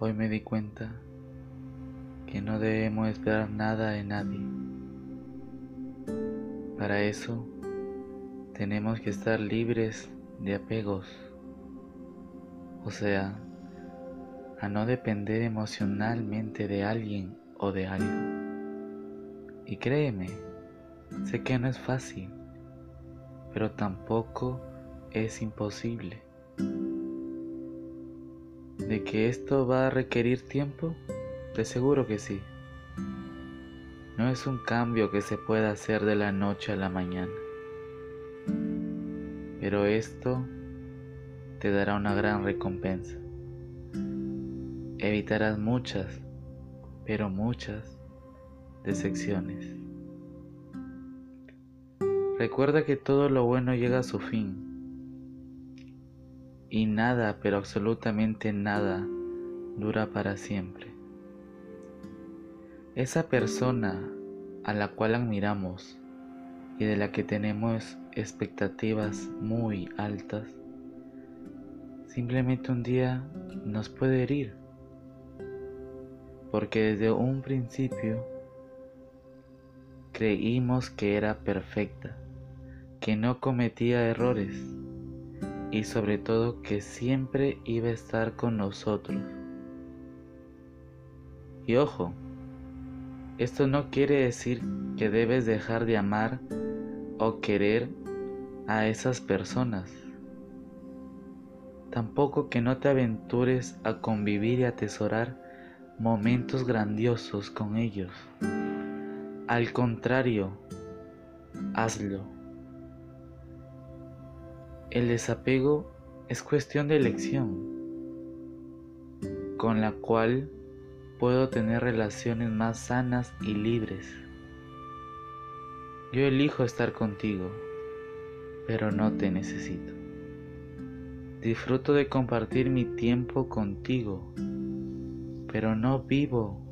Hoy me di cuenta que no debemos esperar nada de nadie. Para eso tenemos que estar libres de apegos, o sea, a no depender emocionalmente de alguien o de algo. Y créeme, sé que no es fácil, pero tampoco es imposible. ¿De que esto va a requerir tiempo? De seguro que sí. No es un cambio que se pueda hacer de la noche a la mañana. Pero esto te dará una gran recompensa. Evitarás muchas, pero muchas decepciones. Recuerda que todo lo bueno llega a su fin y nada, pero absolutamente nada, dura para siempre. Esa persona a la cual admiramos y de la que tenemos expectativas muy altas, simplemente un día nos puede herir, porque desde un principio creímos que era perfecta, que no cometía errores y sobre todo que siempre iba a estar con nosotros. Y ojo, esto no quiere decir que debes dejar de amar o querer a esas personas. Tampoco que no te aventures a convivir y atesorar momentos grandiosos con ellos. Al contrario, hazlo. El desapego es cuestión de elección, con la cual puedo tener relaciones más sanas y libres. Yo elijo estar contigo, pero no te necesito. Disfruto de compartir mi tiempo contigo, pero no vivo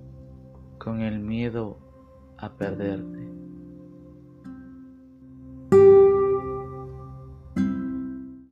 con el miedo a perderte.